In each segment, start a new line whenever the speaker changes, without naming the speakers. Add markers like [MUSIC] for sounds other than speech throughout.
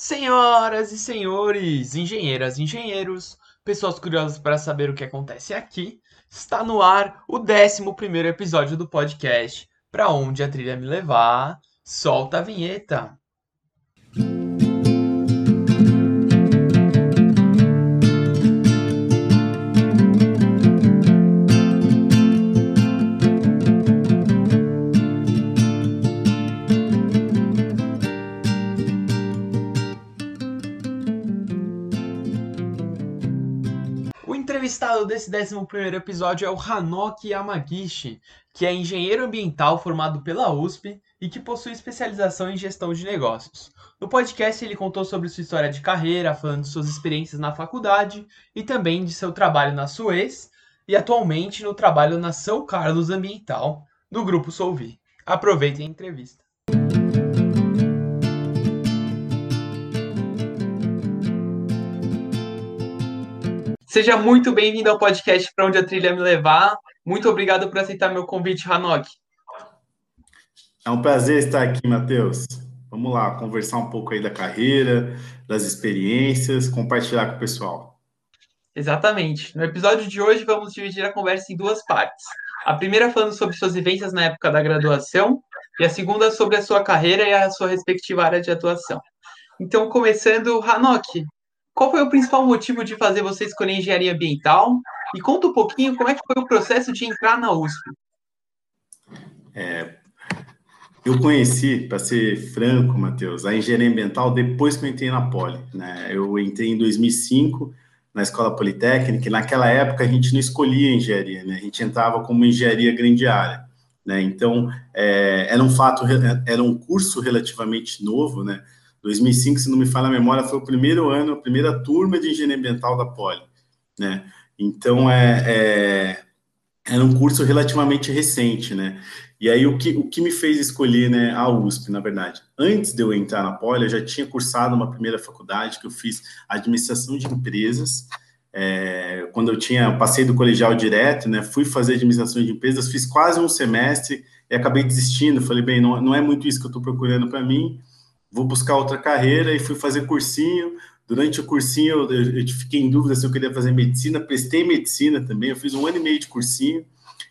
Senhoras e senhores, engenheiras e engenheiros, pessoas curiosas para saber o que acontece aqui, está no ar o 11 episódio do podcast Pra Onde a Trilha Me Levar. Solta a vinheta! Desse 11 episódio é o Hanoki Yamagishi, que é engenheiro ambiental formado pela USP e que possui especialização em gestão de negócios. No podcast, ele contou sobre sua história de carreira, falando de suas experiências na faculdade e também de seu trabalho na Suez e atualmente no trabalho na São Carlos Ambiental, do Grupo Solvi. Aproveitem a entrevista. Seja muito bem-vindo ao podcast Para Onde a Trilha Me Levar. Muito obrigado por aceitar meu convite, Hanok.
É um prazer estar aqui, Matheus. Vamos lá, conversar um pouco aí da carreira, das experiências, compartilhar com o pessoal.
Exatamente. No episódio de hoje, vamos dividir a conversa em duas partes. A primeira falando sobre suas vivências na época da graduação e a segunda sobre a sua carreira e a sua respectiva área de atuação. Então, começando, Hanok, qual foi o principal motivo de fazer você escolher engenharia ambiental? E conta um pouquinho como é que foi o processo de entrar na USP.
É, eu conheci, para ser franco, Matheus, a engenharia ambiental depois que eu entrei na Poli. Né? Eu entrei em 2005 na Escola Politécnica e naquela época a gente não escolhia engenharia, né? a gente entrava como engenharia grande área. Né? Então, é, era um fato, era um curso relativamente novo, né? 2005, se não me falha a memória, foi o primeiro ano, a primeira turma de engenharia ambiental da Poli, né? Então, é, é, era um curso relativamente recente, né? E aí, o que, o que me fez escolher né, a USP, na verdade? Antes de eu entrar na Poli, eu já tinha cursado uma primeira faculdade que eu fiz administração de empresas. É, quando eu tinha, passei do colegial direto, né? Fui fazer administração de empresas, fiz quase um semestre e acabei desistindo. Falei, bem, não, não é muito isso que eu estou procurando para mim vou buscar outra carreira e fui fazer cursinho. Durante o cursinho, eu, eu, fiquei em dúvida se eu queria fazer medicina, prestei medicina também, eu fiz um ano e meio de cursinho,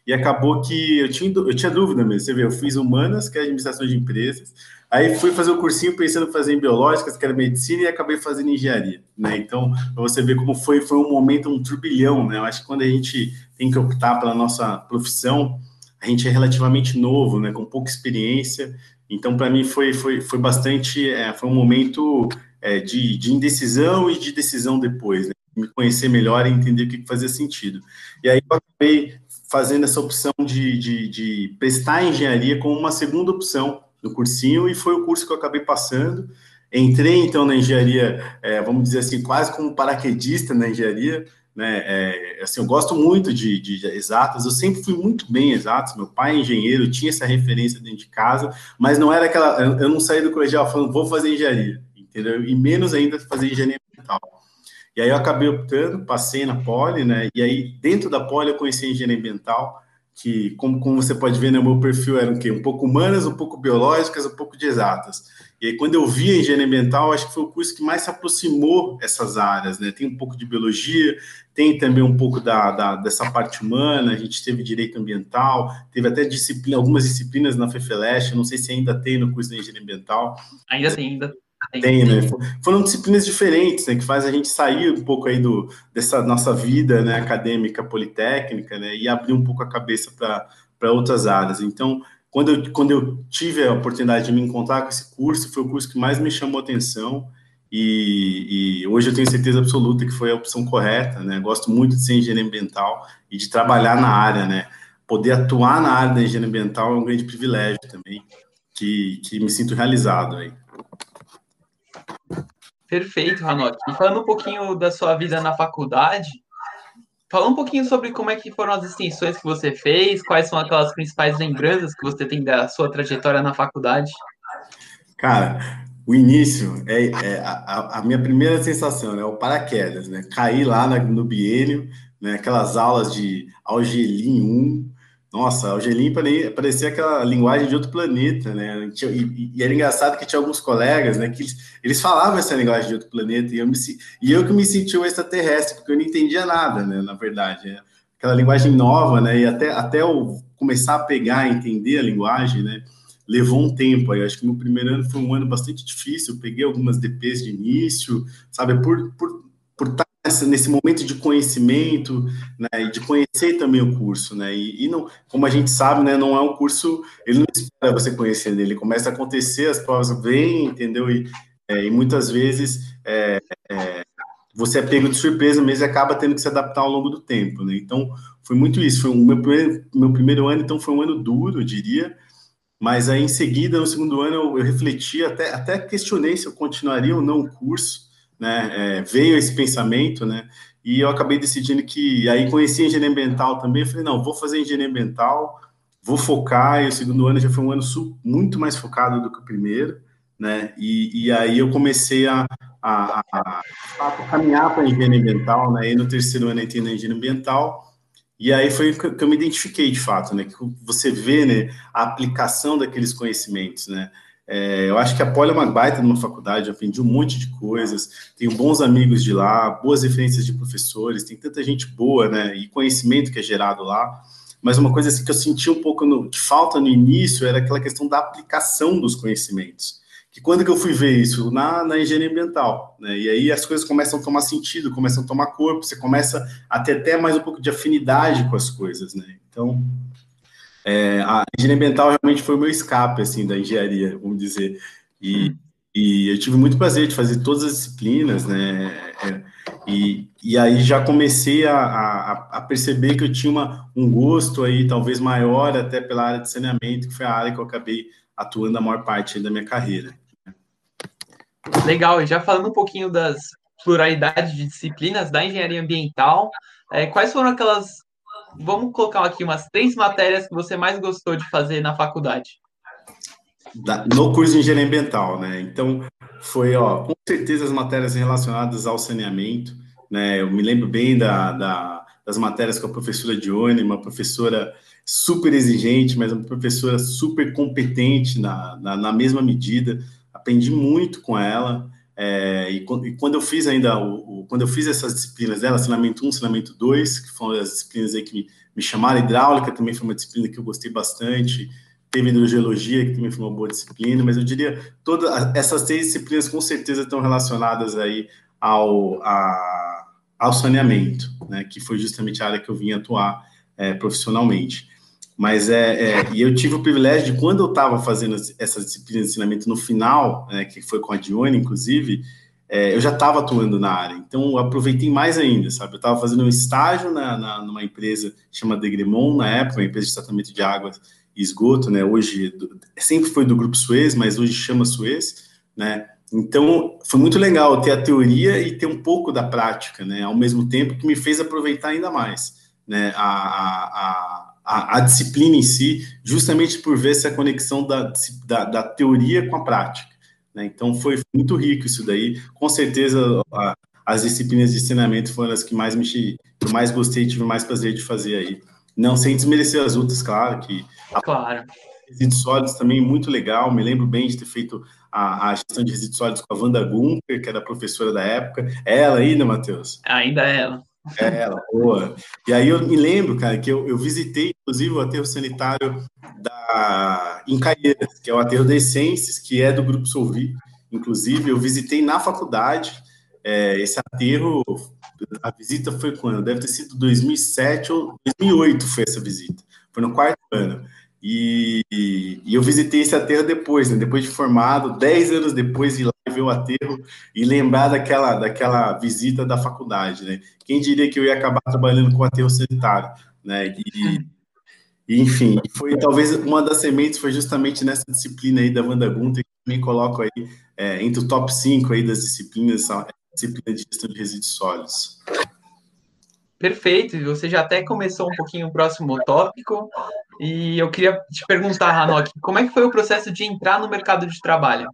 e acabou que eu tinha, eu tinha dúvida mesmo. Você vê, eu fiz humanas, que é administração de empresas, aí fui fazer o cursinho pensando em fazer em biológicas, que era medicina, e acabei fazendo engenharia, né? Então, para você ver como foi, foi um momento, um turbilhão, né? Eu acho que quando a gente tem que optar pela nossa profissão, a gente é relativamente novo, né? Com pouca experiência, então, para mim, foi, foi, foi bastante, é, foi um momento é, de, de indecisão e de decisão depois, né? me conhecer melhor e entender o que fazia sentido. E aí eu acabei fazendo essa opção de, de, de prestar engenharia como uma segunda opção no cursinho, e foi o curso que eu acabei passando. Entrei, então, na engenharia, é, vamos dizer assim, quase como paraquedista na engenharia, né? É, assim, eu gosto muito de, de, exatas, eu sempre fui muito bem exatas. Meu pai é engenheiro, tinha essa referência dentro de casa, mas não era aquela. Eu, não saí do colegial falando, vou fazer engenharia, entendeu? E menos ainda fazer engenharia ambiental. E aí eu acabei optando, passei na Poli, né? E aí, dentro da Poli, eu conheci engenharia ambiental, que, como, como você pode ver, no né, meu perfil era o quê? Um pouco humanas, um pouco biológicas, um pouco de exatas. E aí, quando eu vi a engenharia ambiental, acho que foi o curso que mais se aproximou essas áreas, né? Tem um pouco de biologia, tem também um pouco da, da dessa parte humana, a gente teve direito ambiental, teve até disciplina, algumas disciplinas na FEFELESH, não sei se ainda tem no curso de engenharia ambiental.
Ainda tem, ainda.
Tem, né? Foram disciplinas diferentes, né? Que faz a gente sair um pouco aí do, dessa nossa vida né, acadêmica politécnica, né? E abrir um pouco a cabeça para outras áreas. Então, quando eu, quando eu tive a oportunidade de me encontrar com esse curso, foi o curso que mais me chamou atenção e, e, hoje eu tenho certeza absoluta que foi a opção correta, né? Gosto muito de ser engenheiro ambiental e de trabalhar na área, né? Poder atuar na área da engenharia ambiental é um grande privilégio também, que, que me sinto realizado aí.
Perfeito, Ranok. E falando um pouquinho da sua vida na faculdade, Fala um pouquinho sobre como é que foram as extensões que você fez, quais são aquelas principais lembranças que você tem da sua trajetória na faculdade.
Cara, o início é, é a, a, minha primeira sensação, né? O paraquedas, né? Cair lá no biênio, né? Aquelas aulas de Algelin 1. Nossa, o Gelim parecia aquela linguagem de outro planeta, né? E, e, era engraçado que tinha alguns colegas, né, que eles, eles, falavam essa linguagem de outro planeta e eu, me, e eu que me sentia um extraterrestre, porque eu não entendia nada, né, na verdade. Né? Aquela linguagem nova, né? E até, até eu começar a pegar, entender a linguagem, né? Levou um tempo aí. Acho que no primeiro ano foi um ano bastante difícil. Eu peguei algumas DPs de início, sabe? Por, por, estar nesse momento de conhecimento, né, e de conhecer também o curso, né, e, e, não, como a gente sabe, né, não é um curso, ele não espera você conhecer ele, começa a acontecer, as provas vêm, entendeu, e, é, e muitas vezes é, é, você é pego de surpresa mesmo e acaba tendo que se adaptar ao longo do tempo, né, então foi muito isso, foi o meu primeiro, meu primeiro ano, então foi um ano duro, eu diria, mas aí em seguida, no segundo ano, eu, eu refleti, até, até questionei se eu continuaria ou não o curso, né? É, veio esse pensamento, né? E eu acabei decidindo que aí conheci engenharia ambiental também. Eu falei, não, vou fazer engenharia ambiental, vou focar. E o segundo ano já foi um ano muito mais focado do que o primeiro, né? E, e aí eu comecei a, a, a, a caminhar para a engenharia ambiental, né? E no terceiro ano entrei na engenharia ambiental. E aí foi que eu me identifiquei de fato, né? Que você vê, né, a aplicação daqueles conhecimentos, né? É, eu acho que a Poli é uma baita numa faculdade, aprendi um monte de coisas, tenho bons amigos de lá, boas referências de professores, tem tanta gente boa, né, e conhecimento que é gerado lá, mas uma coisa assim que eu senti um pouco no, de falta no início era aquela questão da aplicação dos conhecimentos, que quando que eu fui ver isso? Na, na engenharia ambiental, né, e aí as coisas começam a tomar sentido, começam a tomar corpo, você começa a ter até mais um pouco de afinidade com as coisas, né, então é, a engenharia ambiental realmente foi o meu escape, assim, da engenharia, vamos dizer. E, hum. e eu tive muito prazer de fazer todas as disciplinas, né? É, e, e aí já comecei a, a, a, perceber que eu tinha uma, um gosto aí, talvez maior, até pela área de saneamento, que foi a área que eu acabei atuando a maior parte da minha carreira.
Legal, e já falando um pouquinho das pluralidades de disciplinas da engenharia ambiental, é, quais foram aquelas vamos colocar aqui umas três matérias que você mais gostou de fazer na faculdade.
no curso de engenharia ambiental, né? Então, foi, ó, com certeza as matérias relacionadas ao saneamento, né? Eu me lembro bem da, da das matérias com a professora Dione, uma professora super exigente, mas uma professora super competente na, na, na mesma medida. Aprendi muito com ela. É, e, e, quando eu fiz ainda, o, o, quando eu fiz essas disciplinas dela, ensinamento 1, ensinamento 2, que foram as disciplinas aí que me, me chamaram, hidráulica também foi uma disciplina que eu gostei bastante, teve hidrogeologia, que também foi uma boa disciplina, mas eu diria, todas essas três disciplinas com certeza estão relacionadas aí ao, a, ao saneamento, né, que foi justamente a área que eu vim atuar é, profissionalmente. Mas é, é, e eu tive o privilégio de quando eu estava fazendo essas disciplinas de ensinamento no final, né, que foi com a Dione, inclusive, é, eu já estava atuando na área. Então, aproveitei mais ainda, sabe? Eu estava fazendo um estágio na, na, numa empresa chamada Degremon, na época, uma empresa de tratamento de água e esgoto, né? Hoje, sempre foi do Grupo Suez, mas hoje chama Suez, né? Então, foi muito legal ter a teoria e ter um pouco da prática, né? Ao mesmo tempo que me fez aproveitar ainda mais, né? a, a, a a, a, disciplina em si, justamente por ver essa conexão da, da, da teoria com a prática. Né? Então, foi muito rico isso daí. Com certeza, a, as disciplinas de ensinamento foram as que mais me eu mais gostei e tive mais prazer de fazer aí. Não sem desmerecer as outras, claro, que
claro.
resíduos sólidos também muito legal. Me lembro bem de ter feito a, a gestão de resíduos sólidos com a Wanda Gunker, que era professora da época. É ela ainda, Matheus?
Ainda é ela.
É, ela, boa. E aí eu me lembro, cara, que eu, eu visitei, inclusive, o aterro sanitário da, em Caieiras, que é o aterro da Essências, que é do Grupo Solvi. Inclusive, eu visitei na faculdade é, esse aterro. A visita foi quando? Deve ter sido 2007 ou 2008 foi essa visita. Foi no quarto ano. E, e, eu visitei esse aterro depois, né? depois de formado, 10 anos depois, ir lá ver o aterro e lembrar daquela, daquela visita da faculdade, né? Quem diria que eu ia acabar trabalhando com aterro sanitário, né? E, e, enfim, foi talvez uma das sementes foi justamente nessa disciplina aí da Wanda Gunter, que também coloco aí é, entre o top 5 aí das disciplinas, a disciplina de gestão de resíduos sólidos.
Perfeito, você já até começou um pouquinho o próximo tópico, e eu queria te perguntar, Hanok, como é que foi o processo de entrar no mercado de trabalho?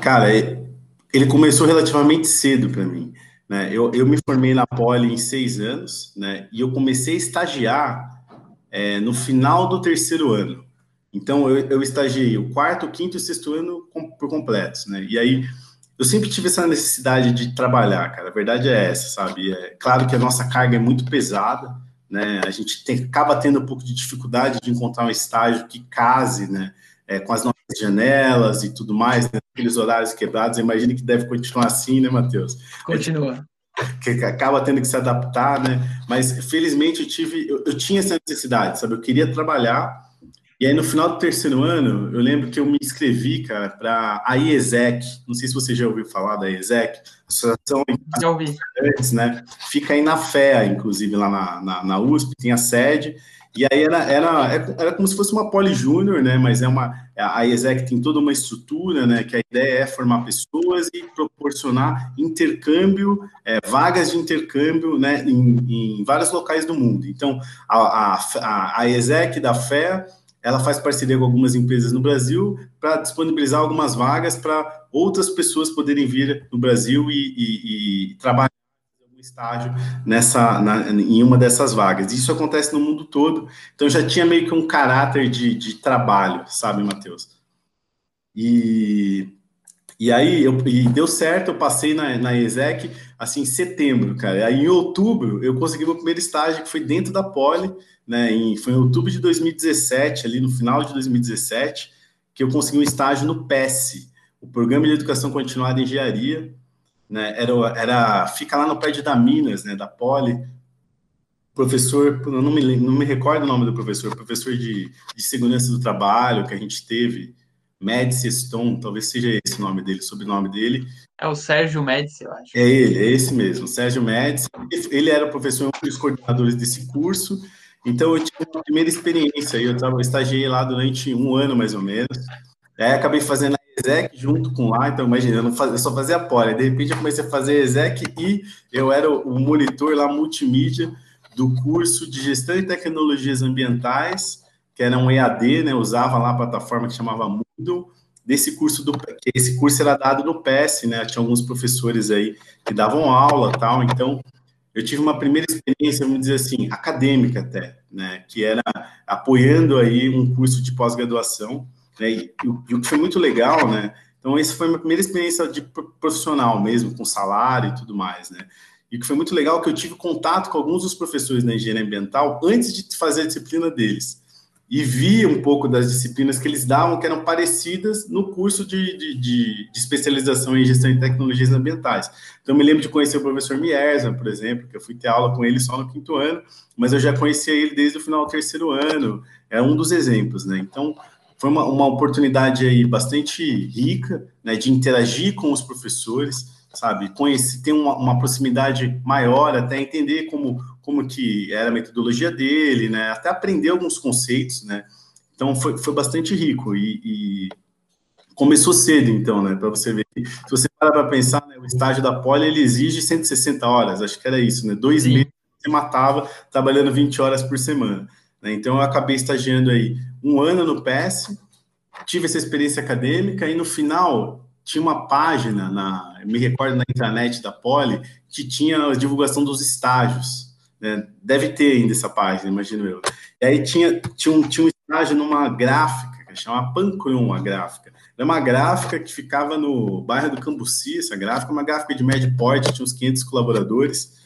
Cara, ele começou relativamente cedo para mim. Né? Eu, eu me formei na Poli em seis anos, né? E eu comecei a estagiar é, no final do terceiro ano. Então, eu, eu estagiei o quarto, quinto e sexto ano com, por completos, né? E aí, eu sempre tive essa necessidade de trabalhar, cara. A verdade é essa, sabe? É claro que a nossa carga é muito pesada, né? A gente tem, acaba tendo um pouco de dificuldade de encontrar um estágio que case, né? É, com as nossas janelas e tudo mais, né? aqueles horários quebrados. Imagino que deve continuar assim, né, Matheus?
Continua.
Que acaba tendo que se adaptar, né? Mas felizmente eu tive, eu, eu tinha essa necessidade, sabe? Eu queria trabalhar e aí, no final do terceiro ano, eu lembro que eu me inscrevi, cara, para a IESEC. Não sei se você já ouviu falar da IESEC, Associação
já ouvi.
né? Fica aí na FEA, inclusive, lá na, na, na, USP, tem a sede. E aí era, era, era como se fosse uma Poli Júnior, né? Mas é uma. A IESEC tem toda uma estrutura, né? Que a ideia é formar pessoas e proporcionar intercâmbio, é, vagas de intercâmbio, né? Em, em vários locais do mundo. Então, a, a, a IESEC da FEA ela faz parceria com algumas empresas no Brasil para disponibilizar algumas vagas para outras pessoas poderem vir no Brasil e, e, e trabalhar um estágio nessa, na, em uma dessas vagas. Isso acontece no mundo todo, então já tinha meio que um caráter de, de trabalho, sabe, Matheus? E, e aí eu, e deu certo, eu passei na, na ESEC assim em setembro, cara. Aí em outubro eu consegui meu primeiro estágio, que foi dentro da Poli, né, em, foi em outubro de 2017, ali no final de 2017, que eu consegui um estágio no PES, o Programa de Educação Continuada em Engenharia, né, era, era, fica lá no prédio da Minas, né, da Poli, professor, não me, não me recordo o nome do professor, professor de, de segurança do trabalho que a gente teve, Médici Stone, talvez seja esse o nome dele, sobrenome dele.
É o Sérgio Médici, eu acho.
É ele, é esse mesmo, Sérgio Médici. Ele era professor, um dos coordenadores desse curso, então, eu tive uma primeira experiência, eu, tava, eu estagiei lá durante um ano, mais ou menos, aí acabei fazendo a exec junto com lá, então imagina, eu, não faz, eu só fazia poli, de repente eu comecei a fazer exec e eu era o monitor lá multimídia do curso de Gestão e Tecnologias Ambientais, que era um EAD, né, usava lá a plataforma que chamava Moodle, desse curso do esse curso era dado no PS, né? Tinha alguns professores aí que davam aula, tal, então eu tive uma primeira experiência, vamos dizer assim, acadêmica até, né, que era apoiando aí um curso de pós-graduação, né, e, e, o que foi muito legal, né, então essa foi a minha primeira experiência de profissional mesmo, com salário e tudo mais, né, e o que foi muito legal é que eu tive contato com alguns dos professores da engenharia ambiental antes de fazer a disciplina deles, e vi um pouco das disciplinas que eles davam que eram parecidas no curso de, de, de, de especialização em gestão de tecnologias ambientais. Então, eu me lembro de conhecer o professor Mierza, por exemplo, que eu fui ter aula com ele só no quinto ano, mas eu já conhecia ele desde o final do terceiro ano, é um dos exemplos, né? Então, foi uma, uma oportunidade aí bastante rica, né, de interagir com os professores, sabe, conhecer, ter uma, uma proximidade maior, até entender como como que era a metodologia dele, né? Até aprender alguns conceitos, né? Então foi, foi bastante rico e, e começou cedo, então, né? Para você ver. Se você para para pensar, né, o estágio da Poli ele exige 160 horas, acho que era isso, né? Dois Sim. meses você matava trabalhando 20 horas por semana. Né? Então eu acabei estagiando aí um ano no PS, tive essa experiência acadêmica e no final tinha uma página na, me recordo na internet da Poli que tinha a divulgação dos estágios. Né? Deve ter ainda essa página, imagino eu. E aí tinha, tinha, um, tinha um estágio numa gráfica, que chama Pancron, a gráfica. Era uma gráfica que ficava no bairro do Cambuci, essa gráfica, uma gráfica de médio porte, tinha uns 500 colaboradores,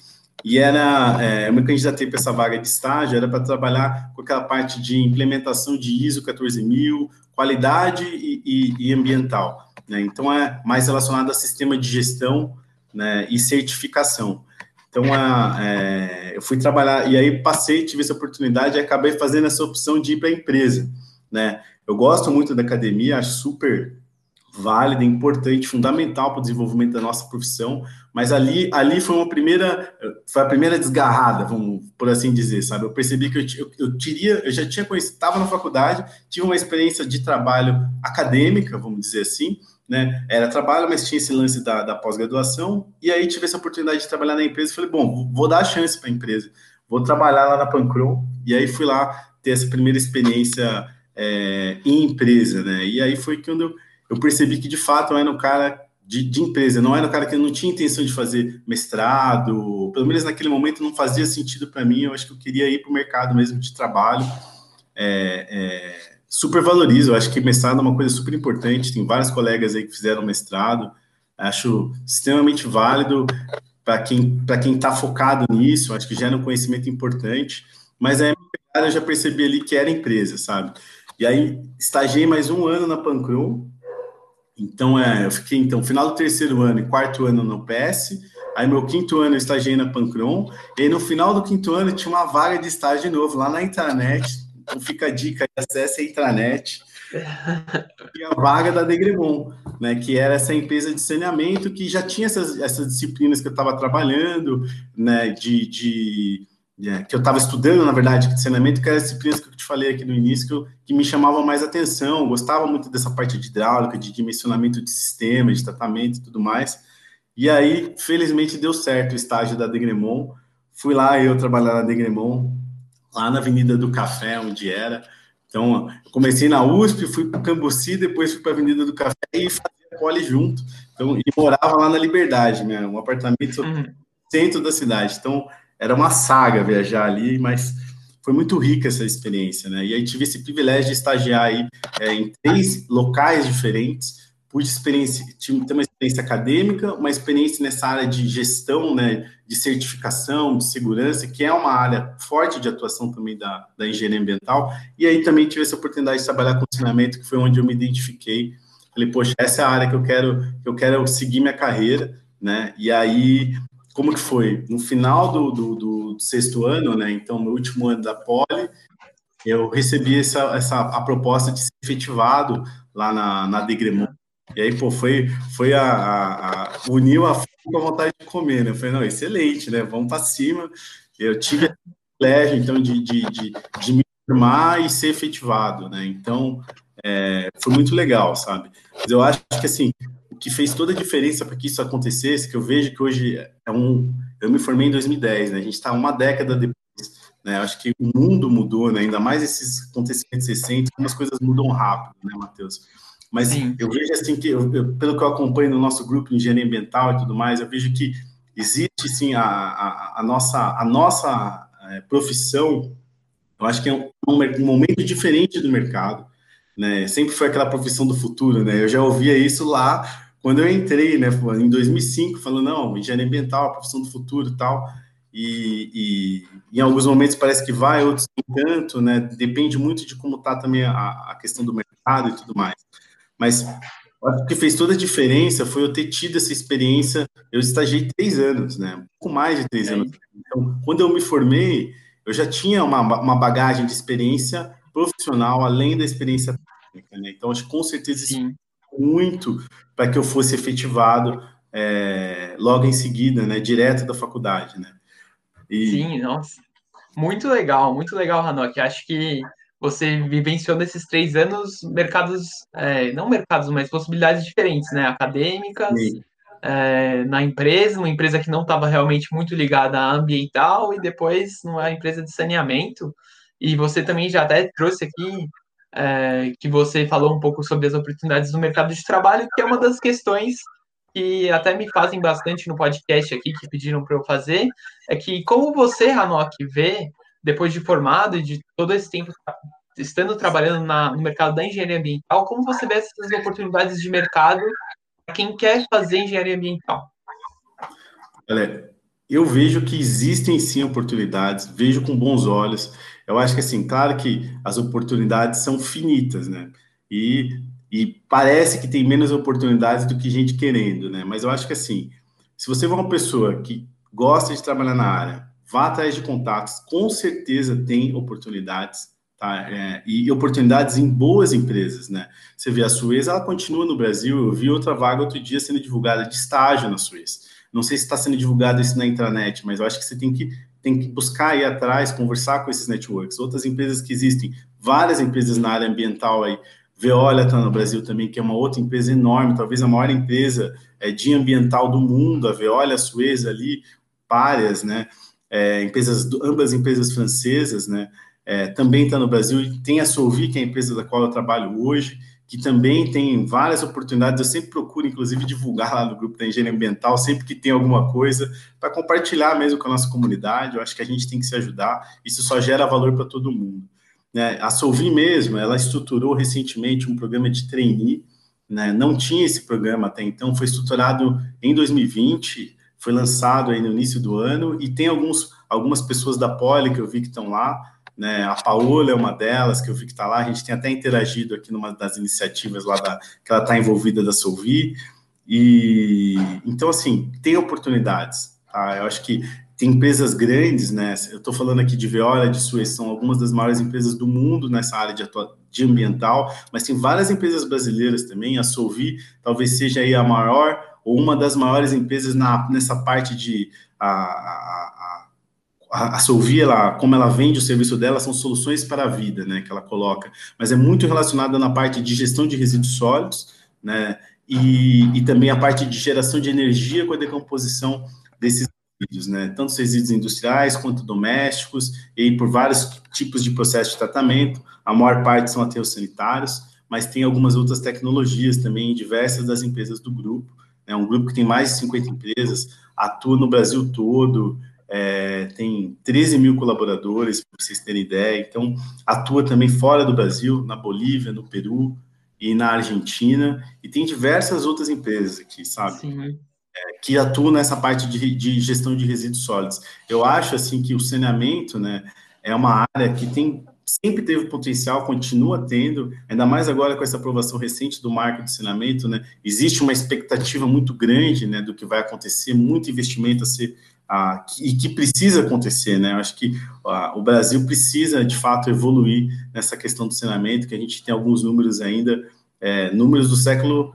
e era, é, eu me candidatei para essa vaga de estágio, era para trabalhar com aquela parte de implementação de ISO 14000, qualidade e, e, e ambiental, né? Então, é mais relacionado a sistema de gestão né, e certificação. Então, a, é, eu fui trabalhar, e aí passei, tive essa oportunidade e acabei fazendo essa opção de ir para a empresa, né? Eu gosto muito da academia, acho super válida, importante, fundamental para o desenvolvimento da nossa profissão, mas ali, ali foi uma primeira, foi a primeira desgarrada, vamos por assim dizer, sabe? Eu percebi que eu, eu, eu teria, eu já tinha conhecido, estava na faculdade, tive uma experiência de trabalho acadêmica, vamos dizer assim, né? Era trabalho, mas tinha esse lance da, da pós-graduação, e aí tive essa oportunidade de trabalhar na empresa falei, bom, vou dar a chance para a empresa, vou trabalhar lá na Pancron, e aí fui lá ter essa primeira experiência é, em empresa, né? E aí foi quando eu, eu percebi que de fato eu era um cara de, de, empresa, não era um cara que não tinha intenção de fazer mestrado, pelo menos naquele momento não fazia sentido para mim, eu acho que eu queria ir para o mercado mesmo de trabalho. É, é, super valorizo, eu acho que mestrado é uma coisa super importante, tem vários colegas aí que fizeram mestrado, acho extremamente válido para quem para quem está focado nisso, acho que gera um conhecimento importante, mas aí eu já percebi ali que era empresa, sabe? E aí estagiei mais um ano na Pancron, então, é, eu fiquei, então, final do terceiro ano e quarto ano no PS, aí meu quinto ano eu estagiei na Pancron, e no final do quinto ano tinha uma vaga de estágio de novo lá na intranet, então fica a dica, acesse a intranet, [LAUGHS] e a vaga da Degremon, né, que era essa empresa de saneamento que já tinha essas, essas disciplinas que eu estava trabalhando, né, de, de yeah, que eu estava estudando, na verdade, de saneamento, que eram as disciplinas que eu te falei aqui no início, que, eu, que me chamavam mais atenção, gostava muito dessa parte de hidráulica, de dimensionamento de sistema, de tratamento e tudo mais. E aí, felizmente, deu certo o estágio da Degremon. Fui lá eu trabalhar na Degremon, lá na Avenida do Café, onde era. Então, eu comecei na USP, fui para o Cambuci, depois fui para a Avenida do Café e fazia poli junto. Então, e morava lá na Liberdade, né? Um apartamento no uhum. centro da cidade. Então, era uma saga viajar ali, mas foi muito rica essa experiência, né? E aí tive esse privilégio de estagiar aí é, em três locais diferentes, pude experiência, tive uma experiência acadêmica, uma experiência nessa área de gestão, né, de certificação, de segurança, que é uma área forte de atuação também da, da engenharia ambiental, e aí também tive essa oportunidade de trabalhar com saneamento, que foi onde eu me identifiquei, falei, poxa, essa é a área que eu quero, que eu quero seguir minha carreira, né, e aí como que foi? No final do, do, do, sexto ano, né? Então, no último ano da Poli, eu recebi essa, essa a proposta de ser efetivado lá na, na Degremont. E aí, pô, foi, foi a, a, a uniu a com vontade de comer, né? Eu falei, não, excelente, né? Vamos para cima. Eu tive a privilégio, então, de, de, de, de me formar e ser efetivado, né? Então, é, foi muito legal, sabe? Mas eu acho que, assim, que fez toda a diferença para que isso acontecesse, que eu vejo que hoje é um. Eu me formei em 2010, né? A gente está uma década depois, né? Acho que o mundo mudou, né? Ainda mais esses acontecimentos recentes, como as coisas mudam rápido, né, Matheus? Mas Sim. eu vejo assim que, eu, eu, pelo que eu acompanho no nosso grupo de engenharia ambiental e tudo mais, eu vejo que existe sim a, a, a nossa, a nossa é, profissão. Eu acho que é um, um momento diferente do mercado. Né? Sempre foi aquela profissão do futuro, né? Eu já ouvia isso lá quando eu entrei, né, em 2005, falando, não, engenharia ambiental, a profissão do futuro tal, e, e, em alguns momentos parece que vai, outros nem tanto, né, depende muito de como está também a, a, questão do mercado e tudo mais. Mas o que fez toda a diferença foi eu ter tido essa experiência, eu estagiei três anos, né, um pouco mais de três é. anos. Então, quando eu me formei, eu já tinha uma, uma bagagem de experiência profissional, além da experiência técnica, né, então acho que com certeza isso Sim muito para que eu fosse efetivado é, logo em seguida, né, direto da faculdade, né.
E... Sim, nossa, muito legal, muito legal, Hanok. Acho que você vivenciou nesses três anos mercados, é, não mercados, mas possibilidades diferentes, né, acadêmicas, é, na empresa, uma empresa que não estava realmente muito ligada à ambiental e depois numa empresa de saneamento. E você também já até trouxe aqui é, que você falou um pouco sobre as oportunidades do mercado de trabalho, que é uma das questões que até me fazem bastante no podcast aqui, que pediram para eu fazer, é que como você, Hanok, vê, depois de formado e de todo esse tempo estando trabalhando na, no mercado da engenharia ambiental, como você vê essas oportunidades de mercado para quem quer fazer engenharia ambiental?
Olha, eu vejo que existem sim oportunidades, vejo com bons olhos. Eu acho que, assim, claro que as oportunidades são finitas, né? E, e parece que tem menos oportunidades do que gente querendo, né? Mas eu acho que, assim, se você for uma pessoa que gosta de trabalhar na área, vá atrás de contatos, com certeza tem oportunidades, tá? É, e oportunidades em boas empresas, né? Você vê a Suez, ela continua no Brasil. Eu vi outra vaga outro dia sendo divulgada de estágio na Suez. Não sei se está sendo divulgado isso na intranet, mas eu acho que você tem que tem que buscar aí atrás, conversar com esses networks. Outras empresas que existem, várias empresas na área ambiental aí. Veolia está no Brasil também, que é uma outra empresa enorme, talvez a maior empresa é, de ambiental do mundo, a Veolia, a Suez ali, Párias, né? É, empresas, ambas empresas francesas, né? É, também está no Brasil, tem a Solvi, que é a empresa da qual eu trabalho hoje, que também tem várias oportunidades. Eu sempre procuro, inclusive, divulgar lá no grupo da Engenharia Ambiental, sempre que tem alguma coisa, para compartilhar mesmo com a nossa comunidade. Eu acho que a gente tem que se ajudar, isso só gera valor para todo mundo. Né? A Solvi mesmo, ela estruturou recentemente um programa de trainee, né? não tinha esse programa até então, foi estruturado em 2020, foi lançado aí no início do ano, e tem alguns, algumas pessoas da Poli que eu vi que estão lá, né? A Paola é uma delas, que eu vi que está lá. A gente tem até interagido aqui numa das iniciativas lá da, que ela está envolvida da Solvi. E então, assim, tem oportunidades. Tá? Eu acho que tem empresas grandes, né? Eu estou falando aqui de Veolia, de Suez, são algumas das maiores empresas do mundo nessa área de, de ambiental, mas tem várias empresas brasileiras também. A Solvi talvez seja aí a maior ou uma das maiores empresas na, nessa parte de a, a, a, a Solvia, ela, como ela vende o serviço dela, são soluções para a vida, né, que ela coloca, mas é muito relacionada na parte de gestão de resíduos sólidos, né, e, e também a parte de geração de energia com a decomposição desses resíduos, né, tanto os resíduos industriais quanto domésticos, e por vários tipos de processo de tratamento, a maior parte são aterros sanitários, mas tem algumas outras tecnologias também diversas das empresas do grupo, é um grupo que tem mais de 50 empresas, atua no Brasil todo, é, tem 13 mil colaboradores, para vocês terem ideia, então atua também fora do Brasil, na Bolívia, no Peru e na Argentina, e tem diversas outras empresas aqui, sabe? É, que atuam nessa parte de, de, gestão de resíduos sólidos. Eu acho, assim, que o saneamento, né, é uma área que tem sempre teve potencial, continua tendo, ainda mais agora com essa aprovação recente do marco de saneamento, né, existe uma expectativa muito grande, né, do que vai acontecer, muito investimento a ser e que precisa acontecer, né? Eu acho que o Brasil precisa, de fato, evoluir nessa questão do saneamento, que a gente tem alguns números ainda, é, números do século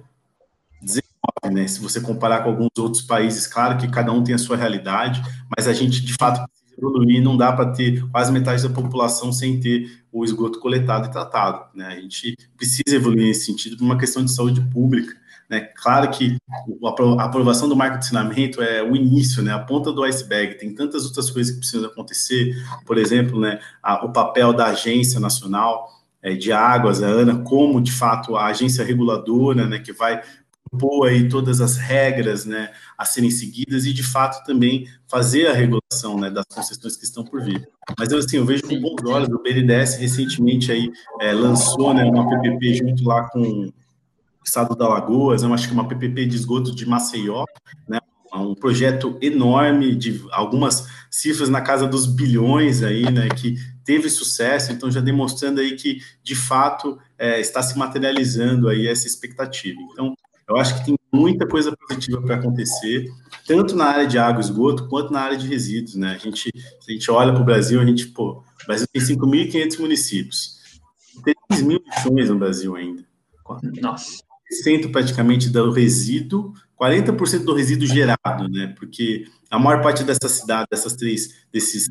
XIX, né? Se você comparar com alguns outros países, claro que cada um tem a sua realidade, mas a gente, de fato, precisa evoluir, não dá para ter quase metade da população sem ter o esgoto coletado e tratado, né? A gente precisa evoluir nesse sentido por uma questão de saúde pública, né? Claro que a aprovação do marco de ensinamento é o início, né? a ponta do iceberg. Tem tantas outras coisas que precisam acontecer, por exemplo, né? O papel da Agência Nacional é, de Águas, a ANA, como de fato a agência reguladora, né? que vai propor aí todas as regras né? a serem seguidas e de fato também fazer a regulação né? das concessões que estão por vir. Mas eu, assim, eu vejo com bons olhos, o BNDES recentemente aí é, lançou né, uma PPP junto lá com estado da Alagoas, eu acho que uma PPP de esgoto de Maceió, né, um projeto enorme de algumas cifras na casa dos bilhões aí, né, que teve sucesso, então já demonstrando aí que de fato é, está se materializando aí essa expectativa. Então, eu acho que tem muita coisa positiva para acontecer, tanto na área de água e esgoto, quanto na área de resíduos, né? A gente, a gente olha para o Brasil, a gente, pô, o Brasil tem 5.500 municípios, 3 mil lixões no Brasil ainda.
Nossa
praticamente do resíduo, 40% do resíduo gerado, né? Porque a maior parte dessa cidade, dessas três, desses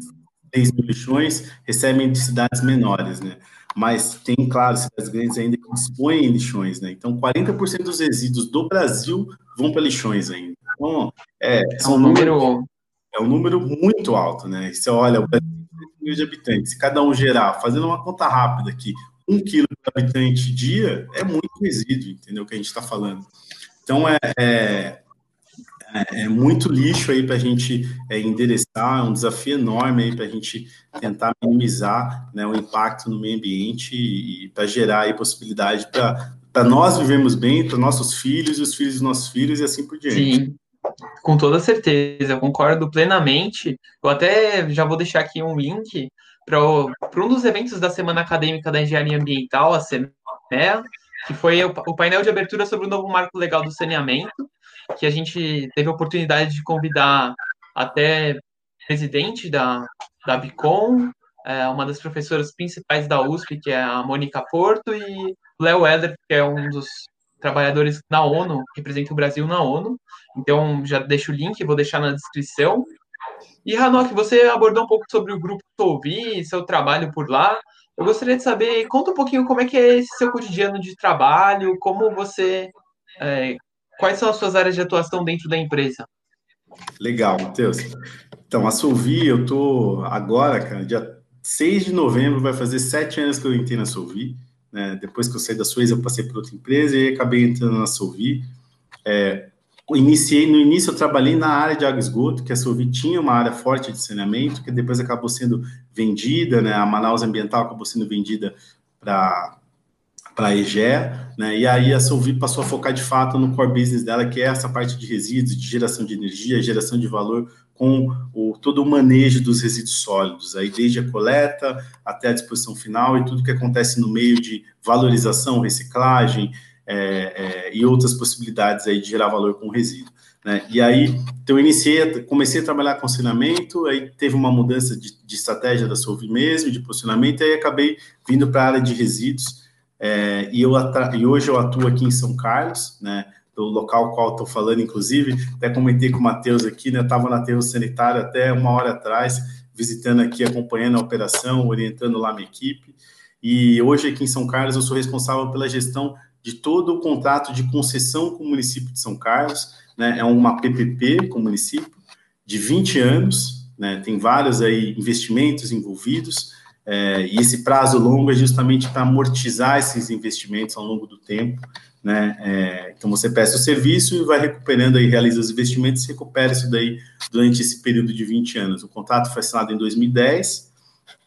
3 mil lixões, recebem de cidades menores, né? Mas tem, claro, cidades grandes ainda que dispõem lixões, né? Então, 40% dos resíduos do Brasil vão para lixões ainda. Então, é,
é um número...
É um número muito alto, né? Você olha, o Brasil tem mil de habitantes, se cada um gerar, fazendo uma conta rápida aqui, um quilo por habitante dia é muito resíduo, entendeu? Que a gente está falando. Então é, é, é, é, muito lixo aí para a gente é, endereçar, é um desafio enorme aí para a gente tentar minimizar né, o impacto no meio ambiente e, e para gerar aí possibilidade para nós vivermos bem, para nossos filhos e os filhos dos nossos filhos e assim por diante.
Sim. Com toda certeza, eu concordo plenamente. Eu até já vou deixar aqui um link para um dos eventos da Semana Acadêmica da Engenharia Ambiental, a SEMEA, que foi o, o, painel de abertura sobre o novo marco legal do saneamento, que a gente teve a oportunidade de convidar até presidente da, da Bicom, é, uma das professoras principais da USP, que é a Mônica Porto, e Léo Eder, que é um dos trabalhadores na ONU, que representa o Brasil na ONU. Então, já deixo o link, vou deixar na descrição. E, Hanok, você abordou um pouco sobre o grupo Solvi, seu trabalho por lá. Eu gostaria de saber, conta um pouquinho como é que é esse seu cotidiano de trabalho, como você. É, quais são as suas áreas de atuação dentro da empresa?
Legal, Matheus. Então, a Solvi, eu tô agora, cara, dia 6 de novembro, vai fazer sete anos que eu entrei na Solvi. né? Depois que eu saí da Suez, eu passei por outra empresa e acabei entrando na Solvi. É, iniciei no início eu trabalhei na área de água e esgoto, que a Solvi tinha uma área forte de saneamento, que depois acabou sendo vendida, né? A Manaus Ambiental acabou sendo vendida para para a EGE, né? E aí a Solvi passou a focar de fato no core business dela, que é essa parte de resíduos, de geração de energia, geração de valor com o, todo o manejo dos resíduos sólidos, aí desde a coleta até a disposição final e tudo que acontece no meio de valorização, reciclagem é, é, e outras possibilidades aí de gerar valor com resíduo. Né? E aí, então eu iniciei, comecei a trabalhar com ensinamento, aí teve uma mudança de, de estratégia da Solvi mesmo, de posicionamento, e aí acabei vindo para a área de resíduos, é, e, eu, e hoje eu atuo aqui em São Carlos, né, do local qual estou falando, inclusive, até comentei com o Matheus aqui, né? Estava na aterro sanitário até uma hora atrás, visitando aqui, acompanhando a operação, orientando lá minha equipe. E hoje aqui em São Carlos eu sou responsável pela gestão de todo o contrato de concessão com o município de São Carlos, né? É uma PPP com o município de 20 anos, né? Tem vários aí investimentos envolvidos. É, e esse prazo longo é justamente para amortizar esses investimentos ao longo do tempo, né? É, então você presta o serviço e vai recuperando aí, realiza os investimentos e recupera isso daí durante esse período de 20 anos. O contrato foi assinado em 2010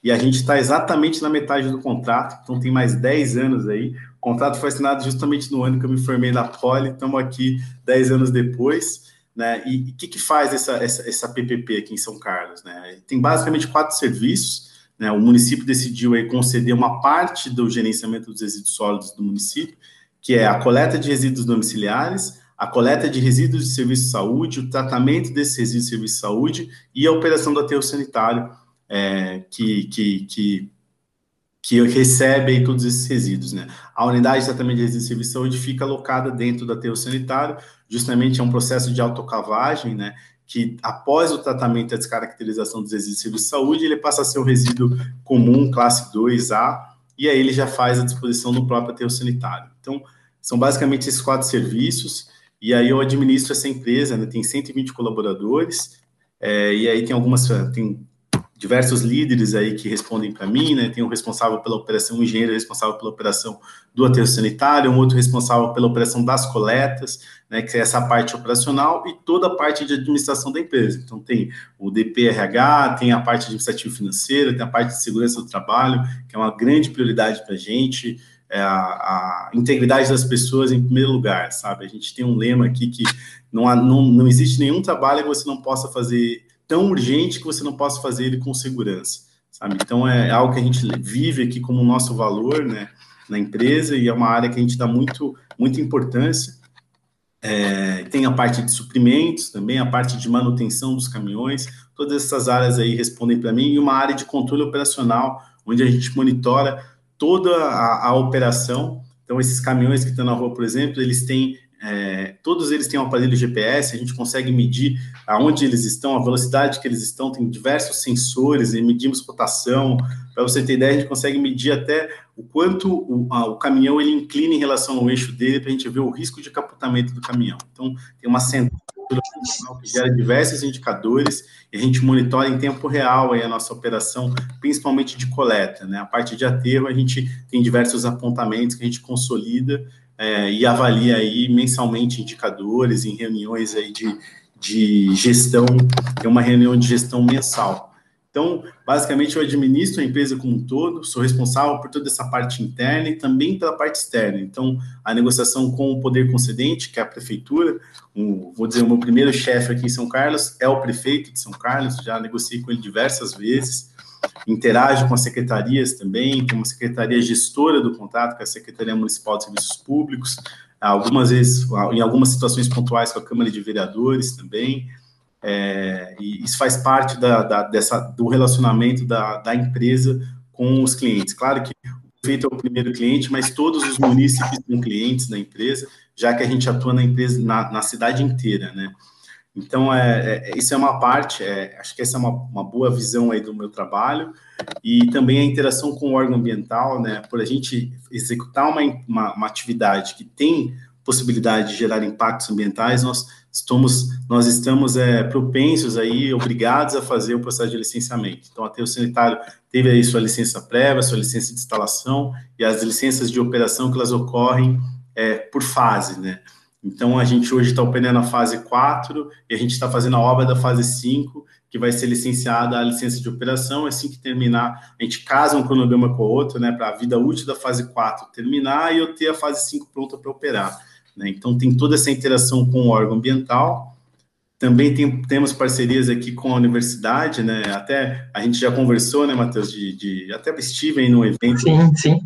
e a gente está exatamente na metade do contrato, então tem mais 10 anos aí. O contrato foi assinado justamente no ano que eu me formei na Poli, estamos aqui 10 anos depois. Né? E o que, que faz essa, essa, essa PPP aqui em São Carlos? Né? Tem basicamente quatro serviços. Né? O município decidiu aí conceder uma parte do gerenciamento dos resíduos sólidos do município, que é a coleta de resíduos domiciliares, a coleta de resíduos de serviço de saúde, o tratamento desses resíduos de serviço de saúde e a operação do aterro sanitário, é, que, que, que, que recebe todos esses resíduos. Né? A unidade de tratamento de resíduos de serviço de saúde fica alocada dentro do aterro sanitário, justamente é um processo de autocavagem, né? Que após o tratamento e a descaracterização dos resíduos de saúde, ele passa a ser um resíduo comum, classe 2A, e aí ele já faz a disposição no próprio aterro sanitário. Então, são basicamente esses quatro serviços, e aí eu administro essa empresa, né, tem 120 colaboradores, é, e aí tem algumas, tem diversos líderes aí que respondem para mim, né? Tem um responsável pela operação, um engenheiro responsável pela operação do aterro sanitário, um outro responsável pela operação das coletas, né? Que é essa parte operacional e toda a parte de administração da empresa. Então tem o DPRH, tem a parte administrativa financeira, tem a parte de segurança do trabalho, que é uma grande prioridade para a gente é a, a, integridade das pessoas em primeiro lugar, sabe? A gente tem um lema aqui que não, há, não, não existe nenhum trabalho que você não possa fazer tão urgente que você não possa fazer ele com segurança, sabe? Então é algo que a gente vive aqui como nosso valor, né, na empresa e é uma área que a gente dá muito, muita importância. É, tem a parte de suprimentos também, a parte de manutenção dos caminhões, todas essas áreas aí respondem para mim e uma área de controle operacional, onde a gente monitora toda a, a operação. Então, esses caminhões que estão na rua, por exemplo, eles têm é, todos eles têm um aparelho GPS, a gente consegue medir aonde eles estão, a velocidade que eles estão, tem diversos sensores e medimos rotação. Para você ter ideia, a gente consegue medir até o quanto o, a, o caminhão ele inclina em relação ao eixo dele para a gente ver o risco de capotamento do caminhão. Então, tem uma central que gera diversos indicadores e a gente monitora em tempo real aí a nossa operação, principalmente de coleta. Né? A parte de aterro, a gente tem diversos apontamentos que a gente consolida é, e avalia aí mensalmente indicadores em reuniões aí de, de gestão, é uma reunião de gestão mensal. Então, basicamente, eu administro a empresa como um todo, sou responsável por toda essa parte interna e também pela parte externa. Então, a negociação com o poder concedente, que é a prefeitura, vou dizer, o meu primeiro chefe aqui em São Carlos é o prefeito de São Carlos, já negociei com ele diversas vezes, interage com as secretarias também, tem uma secretaria gestora do contrato, que é a Secretaria Municipal de Serviços Públicos, algumas vezes, em algumas situações pontuais com a Câmara de Vereadores também, é, e isso faz parte da, da, dessa, do relacionamento da, da empresa com os clientes. Claro que o prefeito é o primeiro cliente, mas todos os munícipes são clientes da empresa, já que a gente atua na empresa, na, na cidade inteira, né? Então, é, é, isso é uma parte, é, acho que essa é uma, uma, boa visão aí do meu trabalho, e também a interação com o órgão ambiental, né, por a gente executar uma, uma, uma atividade que tem possibilidade de gerar impactos ambientais, nós estamos, nós estamos é, propensos aí, obrigados a fazer o processo de licenciamento. Então, até o sanitário teve aí sua licença prévia, sua licença de instalação e as licenças de operação que elas ocorrem é, por fase, né? Então, a gente hoje está operando a fase 4 e a gente está fazendo a obra da fase 5, que vai ser licenciada a licença de operação. Assim que terminar, a gente casa um cronograma com o outro, né, para a vida útil da fase 4 terminar e eu ter a fase 5 pronta para operar. Né? Então, tem toda essa interação com o órgão ambiental. Também tem, temos parcerias aqui com a universidade, né? Até a gente já conversou, né, Matheus, de, de até estive aí no evento.
Sim, sim.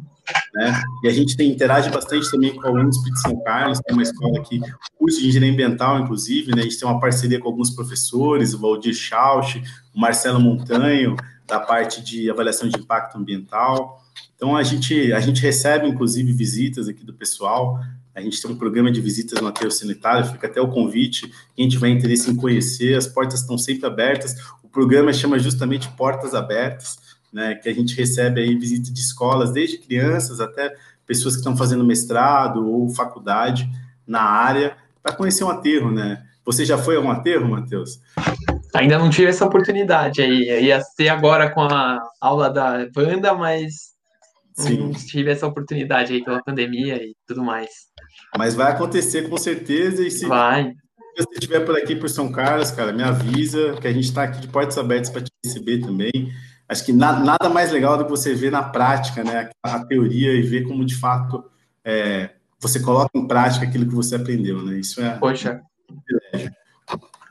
Né? E a gente tem interage bastante também com a UNSP de São Carlos, tem uma escola aqui, curso de engenharia ambiental, inclusive, né? A gente tem uma parceria com alguns professores, o Valdir Schauch, o Marcelo Montanho, da parte de avaliação de impacto ambiental. Então, a gente, a gente recebe, inclusive, visitas aqui do pessoal. A gente tem um programa de visitas no aterro sanitário, fica até o convite. Quem tiver interesse em conhecer, as portas estão sempre abertas. O programa chama justamente Portas Abertas, né, que a gente recebe aí visita de escolas, desde crianças até pessoas que estão fazendo mestrado ou faculdade na área, para conhecer um aterro, né? Você já foi a um aterro, Matheus?
Ainda não tive essa oportunidade aí. Ia ser agora com a aula da banda, mas Sim. não tive essa oportunidade aí pela pandemia e tudo mais.
Mas vai acontecer com certeza. E se
vai.
você estiver por aqui por São Carlos, cara, me avisa que a gente está aqui de portas abertas para te receber também. Acho que na, nada mais legal do que você ver na prática, né, a, teoria e ver como de fato é, você coloca em prática aquilo que você aprendeu, né? Isso é
Poxa.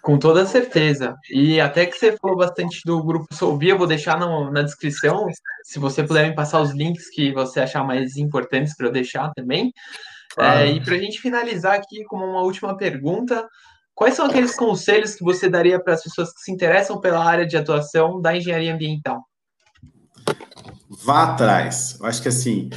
Com toda certeza. E até que você falou bastante do grupo Solvi, eu vou deixar no, na descrição, se você puder me passar os links que você achar mais importantes para eu deixar também. É, e para a gente finalizar aqui como uma última pergunta, quais são aqueles conselhos que você daria para as pessoas que se interessam pela área de atuação da engenharia ambiental?
Vá atrás. Eu acho que assim,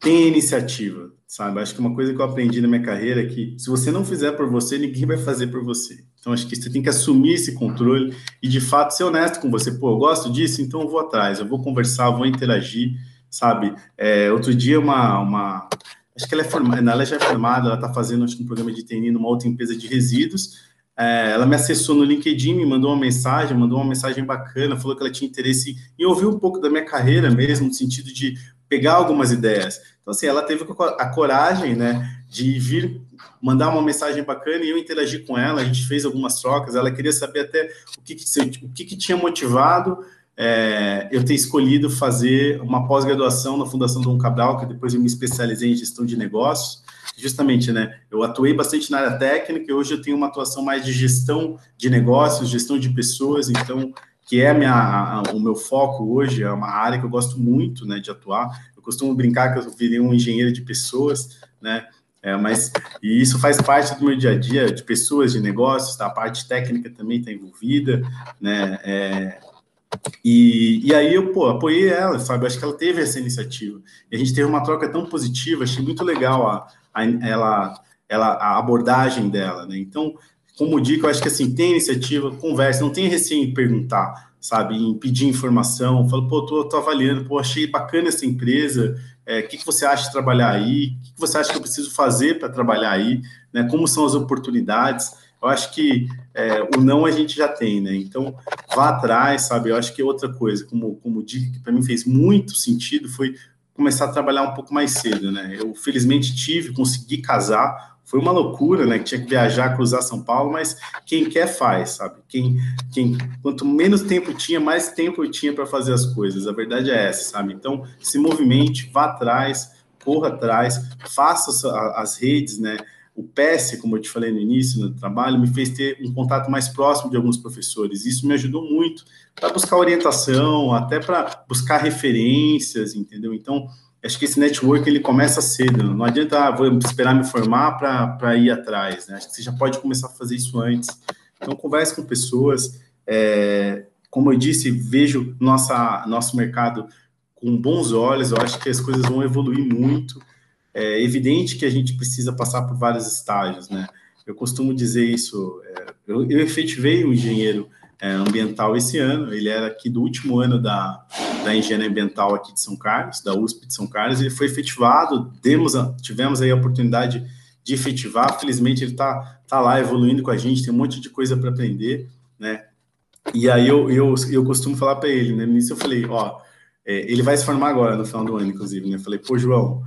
tem iniciativa, sabe? Acho que uma coisa que eu aprendi na minha carreira é que se você não fizer por você, ninguém vai fazer por você. Então, acho que você tem que assumir esse controle e, de fato, ser honesto com você. Pô, eu gosto disso, então eu vou atrás, eu vou conversar, eu vou interagir, sabe? É, outro dia, uma, uma acho que ela é formada, ela já é formada, ela está fazendo acho, um programa de TNI numa outra empresa de resíduos. É, ela me acessou no LinkedIn, me mandou uma mensagem, mandou uma mensagem bacana, falou que ela tinha interesse em ouvir um pouco da minha carreira mesmo, no sentido de pegar algumas ideias. Então, assim, ela teve a coragem, né, de vir mandar uma mensagem bacana e eu interagir com ela, a gente fez algumas trocas, ela queria saber até o que, que o que, que tinha motivado é, eu ter escolhido fazer uma pós-graduação na Fundação Dom Cabral, que depois eu me especializei em gestão de negócios. Justamente, né? Eu atuei bastante na área técnica e hoje eu tenho uma atuação mais de gestão de negócios, gestão de pessoas, então, que é minha, a, o meu foco hoje, é uma área que eu gosto muito né, de atuar. Eu costumo brincar que eu virei um engenheiro de pessoas, né? É, mas e isso faz parte do meu dia a dia, de pessoas, de negócios, tá? a parte técnica também está envolvida, né? É, e, e aí eu, pô, apoiei ela, sabe? Acho que ela teve essa iniciativa. E a gente teve uma troca tão positiva, achei muito legal a, a, ela, ela, a abordagem dela, né? Então, como dica, eu acho que assim, tem iniciativa, conversa, não tem receio em perguntar, sabe? Em pedir informação, falo, pô, tô, tô avaliando, pô, achei bacana essa empresa, é, o que, que você acha de trabalhar aí? O que, que você acha que eu preciso fazer para trabalhar aí? Né? Como são as oportunidades? Eu acho que é, o não a gente já tem, né? Então, vá atrás, sabe? Eu acho que outra coisa, como, como dica que para mim fez muito sentido, foi começar a trabalhar um pouco mais cedo, né? Eu, felizmente, tive, consegui casar, foi uma loucura, né? Que tinha que viajar, cruzar São Paulo, mas quem quer faz, sabe? Quem, quem, quanto menos tempo tinha, mais tempo eu tinha para fazer as coisas. A verdade é essa, sabe? Então, se movimente, vá atrás, corra atrás, faça as redes, né? O PS, como eu te falei no início no trabalho, me fez ter um contato mais próximo de alguns professores. Isso me ajudou muito para buscar orientação, até para buscar referências, entendeu? Então, acho que esse network ele começa cedo. Não adianta, ah, vou esperar me formar para ir atrás. Né? Acho que você já pode começar a fazer isso antes. Então, converse com pessoas. É, como eu disse, vejo nossa, nosso mercado com bons olhos. Eu acho que as coisas vão evoluir muito é evidente que a gente precisa passar por vários estágios, né? Eu costumo dizer isso. É, eu, eu efetivei um engenheiro é, ambiental esse ano. Ele era aqui do último ano da, da engenharia ambiental aqui de São Carlos, da USP de São Carlos. Ele foi efetivado. Demos a, tivemos aí a oportunidade de efetivar. Felizmente, ele está tá lá evoluindo com a gente, tem um monte de coisa para aprender, né? E aí eu, eu, eu costumo falar para ele, né? Nisso eu falei, ó, é, ele vai se formar agora, no final do ano, inclusive, né? Eu falei, pô, João, o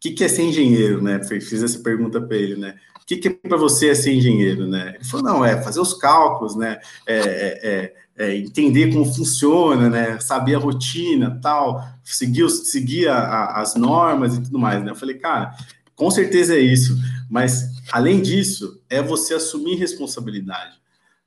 que, que é ser engenheiro, né? Fiz essa pergunta para ele, né? Que, que é para você ser engenheiro, né? Ele falou, não, é fazer os cálculos, né? É, é, é, é entender como funciona, né? Saber a rotina, tal, seguir, seguir a, a, as normas e tudo mais, né? Eu falei, cara, com certeza é isso, mas além disso, é você assumir responsabilidade.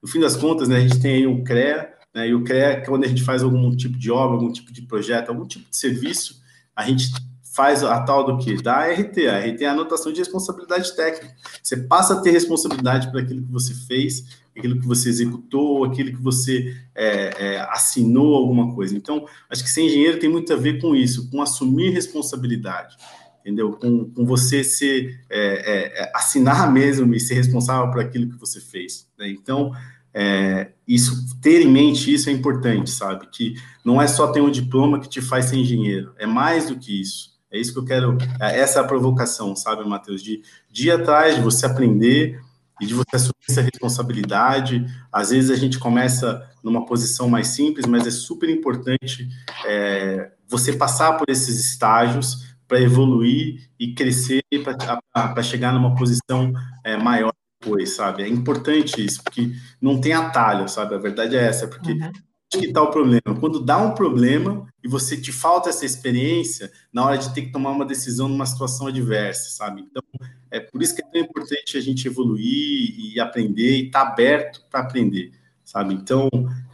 No fim das contas, né, a gente tem aí o CREA, né, e o CREA, quando a gente faz algum tipo de obra, algum tipo de projeto, algum tipo de serviço, a gente faz a tal do que? Da ART. A ART é a anotação de responsabilidade técnica. Você passa a ter responsabilidade por aquilo que você fez, aquilo que você executou, aquilo que você é, é, assinou alguma coisa. Então, acho que ser engenheiro tem muito a ver com isso, com assumir responsabilidade entendeu? Com, com você ser, é, é, é, assinar mesmo e ser responsável por aquilo que você fez. Né? Então, é, isso, ter em mente isso é importante, sabe? Que não é só ter um diploma que te faz ser engenheiro, é mais do que isso. É isso que eu quero, é, essa é a provocação, sabe, Matheus? De, ir atrás, de você aprender e de você assumir essa responsabilidade. Às vezes a gente começa numa posição mais simples, mas é super importante é, você passar por esses estágios para evoluir e crescer para chegar numa posição é, maior depois, sabe? É importante isso, porque não tem atalho, sabe? A verdade é essa, porque uhum. Que está o problema? Quando dá um problema e você te falta essa experiência na hora de ter que tomar uma decisão numa situação adversa, sabe? Então, é por isso que é tão importante a gente evoluir e aprender e estar tá aberto para aprender, sabe? Então,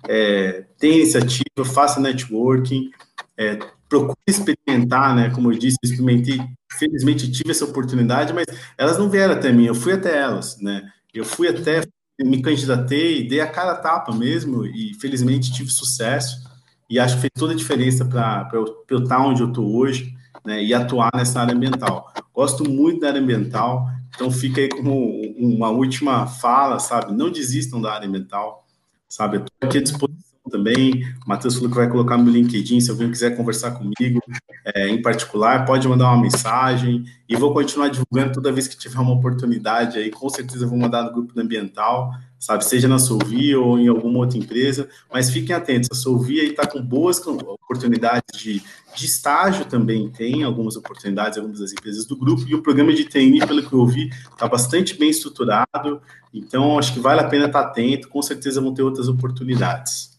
é, tem iniciativa, faça networking, é, procure experimentar, né? Como eu disse, experimentei, felizmente tive essa oportunidade, mas elas não vieram até mim, eu fui até elas, né? Eu fui até, me candidatei, dei a cara a tapa mesmo, e felizmente tive sucesso, e acho que fez toda a diferença para eu, eu estar onde eu estou hoje, né? E atuar nessa área ambiental. Gosto muito da área ambiental, então fica aí como uma última fala, sabe? Não desistam da área ambiental, sabe? Estou aqui à disposição também. O Matheus falou que vai colocar no LinkedIn, se alguém quiser conversar comigo é, em particular, pode mandar uma mensagem. E vou continuar divulgando toda vez que tiver uma oportunidade aí, com certeza vou mandar no grupo do ambiental, sabe, seja na Solvi ou em alguma outra empresa, mas fiquem atentos, a Solvi aí está com boas oportunidades de, de estágio também, tem algumas oportunidades, algumas das empresas do grupo, e o programa de TNI, pelo que eu ouvi, está bastante bem estruturado, então acho que vale a pena estar atento, com certeza vão ter outras oportunidades.